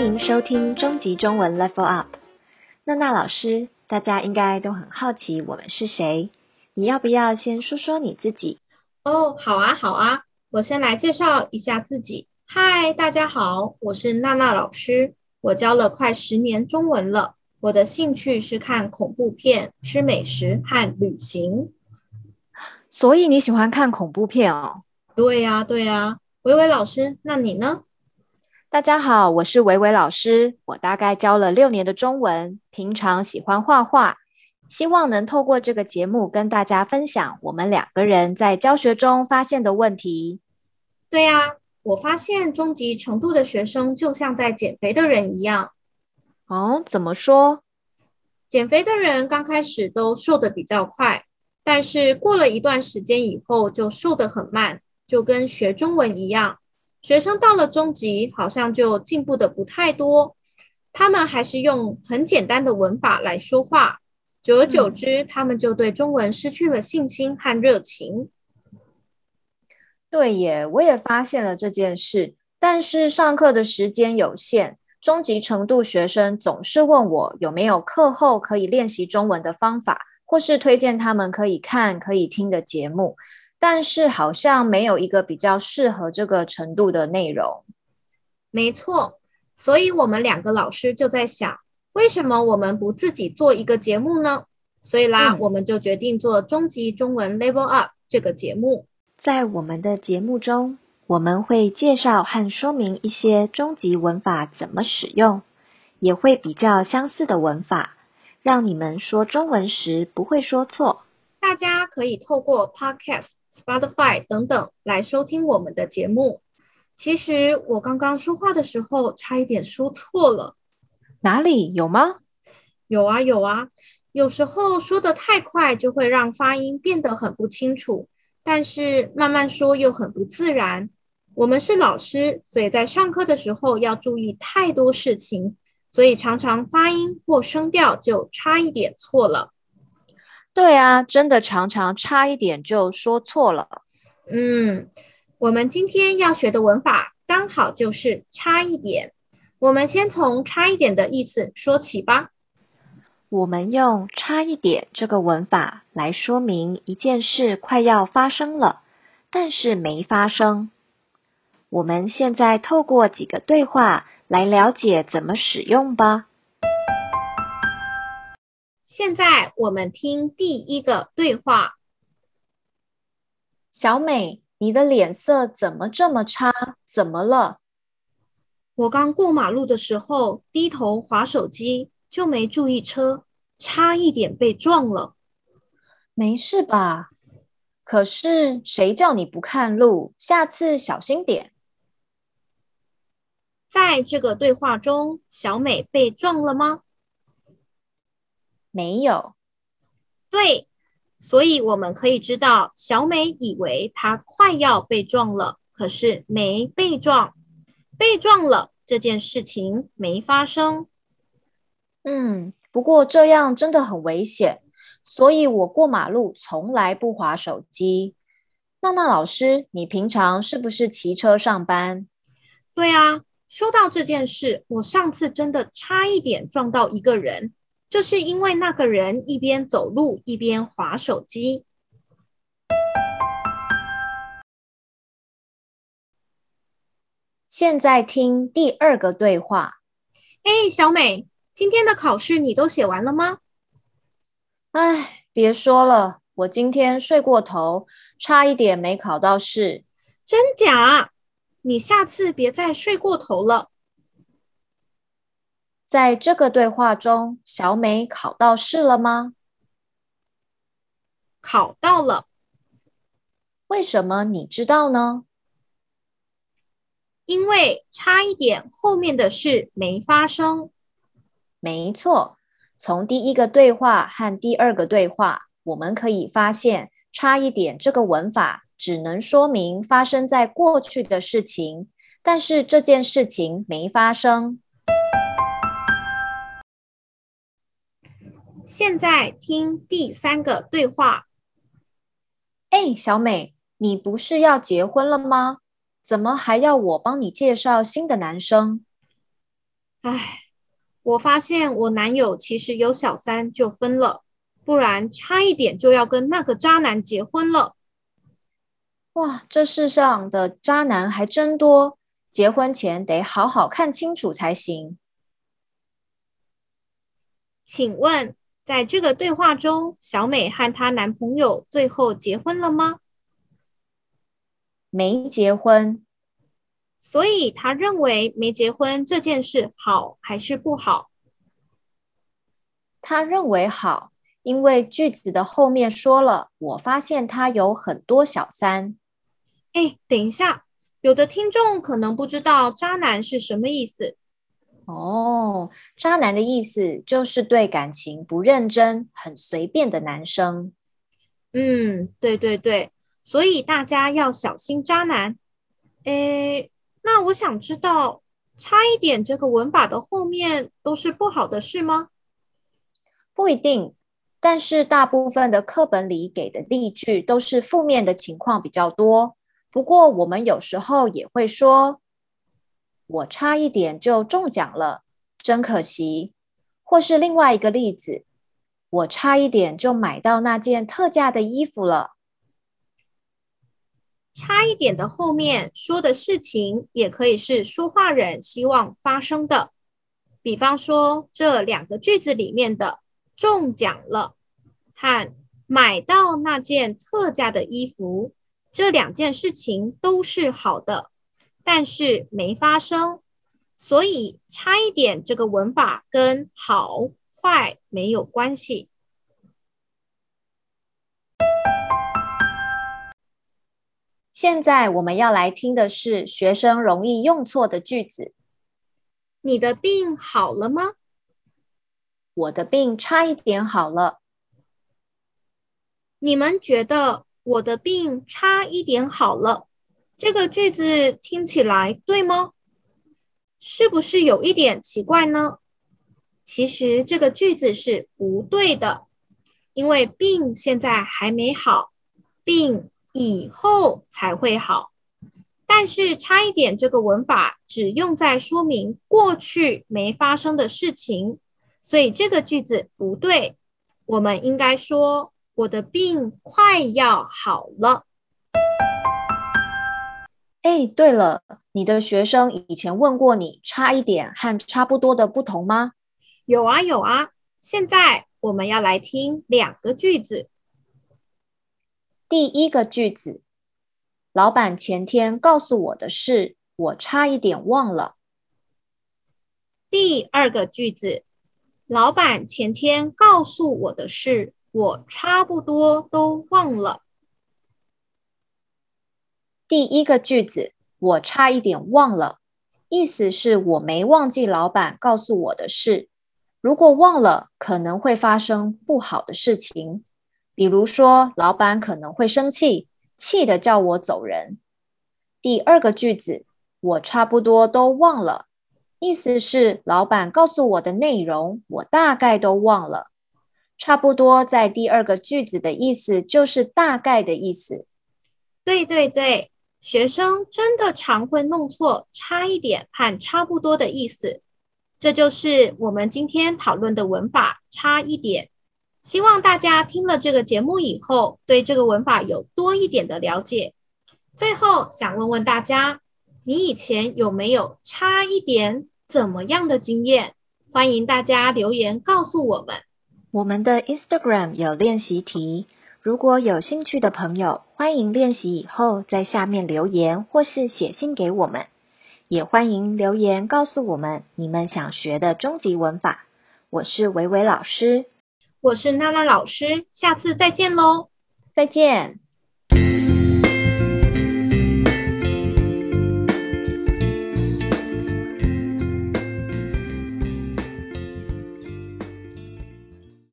欢迎收听终极中文 Level Up。娜娜老师，大家应该都很好奇我们是谁？你要不要先说说你自己？哦，好啊，好啊，我先来介绍一下自己。嗨，大家好，我是娜娜老师，我教了快十年中文了。我的兴趣是看恐怖片、吃美食和旅行。所以你喜欢看恐怖片哦？对呀，对呀。维维老师，那你呢？大家好，我是维维老师。我大概教了六年的中文，平常喜欢画画，希望能透过这个节目跟大家分享我们两个人在教学中发现的问题。对呀，我发现中级程度的学生就像在减肥的人一样。哦，怎么说？减肥的人刚开始都瘦得比较快，但是过了一段时间以后就瘦得很慢，就跟学中文一样。学生到了中级，好像就进步的不太多。他们还是用很简单的文法来说话，久而久之，嗯、他们就对中文失去了信心和热情。对耶，我也发现了这件事。但是上课的时间有限，中级程度学生总是问我有没有课后可以练习中文的方法，或是推荐他们可以看、可以听的节目。但是好像没有一个比较适合这个程度的内容。没错，所以我们两个老师就在想，为什么我们不自己做一个节目呢？所以啦，嗯、我们就决定做中级中文 Level Up 这个节目。在我们的节目中，我们会介绍和说明一些中级文法怎么使用，也会比较相似的文法，让你们说中文时不会说错。大家可以透过 Podcast、Spotify 等等来收听我们的节目。其实我刚刚说话的时候差一点说错了。哪里？有吗？有啊有啊，有时候说的太快就会让发音变得很不清楚，但是慢慢说又很不自然。我们是老师，所以在上课的时候要注意太多事情，所以常常发音或声调就差一点错了。对啊，真的常常差一点就说错了。嗯，我们今天要学的文法刚好就是差一点。我们先从差一点的意思说起吧。我们用差一点这个文法来说明一件事快要发生了，但是没发生。我们现在透过几个对话来了解怎么使用吧。现在我们听第一个对话。小美，你的脸色怎么这么差？怎么了？我刚过马路的时候低头划手机，就没注意车，差一点被撞了。没事吧？可是谁叫你不看路？下次小心点。在这个对话中，小美被撞了吗？没有，对，所以我们可以知道，小美以为她快要被撞了，可是没被撞，被撞了这件事情没发生。嗯，不过这样真的很危险，所以我过马路从来不划手机。娜娜老师，你平常是不是骑车上班？对啊，说到这件事，我上次真的差一点撞到一个人。就是因为那个人一边走路一边划手机。现在听第二个对话。哎，小美，今天的考试你都写完了吗？哎，别说了，我今天睡过头，差一点没考到试。真假？你下次别再睡过头了。在这个对话中，小美考到试了吗？考到了。为什么你知道呢？因为差一点后面的事没发生。没错，从第一个对话和第二个对话，我们可以发现，差一点这个文法只能说明发生在过去的事情，但是这件事情没发生。现在听第三个对话。哎，小美，你不是要结婚了吗？怎么还要我帮你介绍新的男生？唉，我发现我男友其实有小三就分了，不然差一点就要跟那个渣男结婚了。哇，这世上的渣男还真多，结婚前得好好看清楚才行。请问，在这个对话中，小美和她男朋友最后结婚了吗？没结婚。所以她认为没结婚这件事好还是不好？她认为好，因为句子的后面说了，我发现他有很多小三。哎，等一下，有的听众可能不知道渣男是什么意思。哦，渣男的意思就是对感情不认真、很随便的男生。嗯，对对对，所以大家要小心渣男。诶，那我想知道，差一点这个文法的后面都是不好的事吗？不一定，但是大部分的课本里给的例句都是负面的情况比较多。不过我们有时候也会说。我差一点就中奖了，真可惜。或是另外一个例子，我差一点就买到那件特价的衣服了。差一点的后面说的事情，也可以是说话人希望发生的。比方说这两个句子里面的中奖了和买到那件特价的衣服，这两件事情都是好的。但是没发生，所以差一点这个文法跟好坏没有关系。现在我们要来听的是学生容易用错的句子。你的病好了吗？我的病差一点好了。你们觉得我的病差一点好了？这个句子听起来对吗？是不是有一点奇怪呢？其实这个句子是不对的，因为病现在还没好，病以后才会好。但是差一点这个文法只用在说明过去没发生的事情，所以这个句子不对。我们应该说我的病快要好了。哎，对了，你的学生以前问过你差一点和差不多的不同吗？有啊有啊，现在我们要来听两个句子。第一个句子，老板前天告诉我的事，我差一点忘了。第二个句子，老板前天告诉我的事，我差不多都忘了。第一个句子，我差一点忘了，意思是我没忘记老板告诉我的事。如果忘了，可能会发生不好的事情，比如说老板可能会生气，气得叫我走人。第二个句子，我差不多都忘了，意思是老板告诉我的内容，我大概都忘了。差不多在第二个句子的意思就是大概的意思。对对对。学生真的常会弄错差一点和差不多的意思，这就是我们今天讨论的文法差一点。希望大家听了这个节目以后，对这个文法有多一点的了解。最后想问问大家，你以前有没有差一点怎么样的经验？欢迎大家留言告诉我们。我们的 Instagram 有练习题。如果有兴趣的朋友，欢迎练习以后在下面留言或是写信给我们，也欢迎留言告诉我们你们想学的终极文法。我是维维老师，我是娜娜老师，下次再见喽，再见。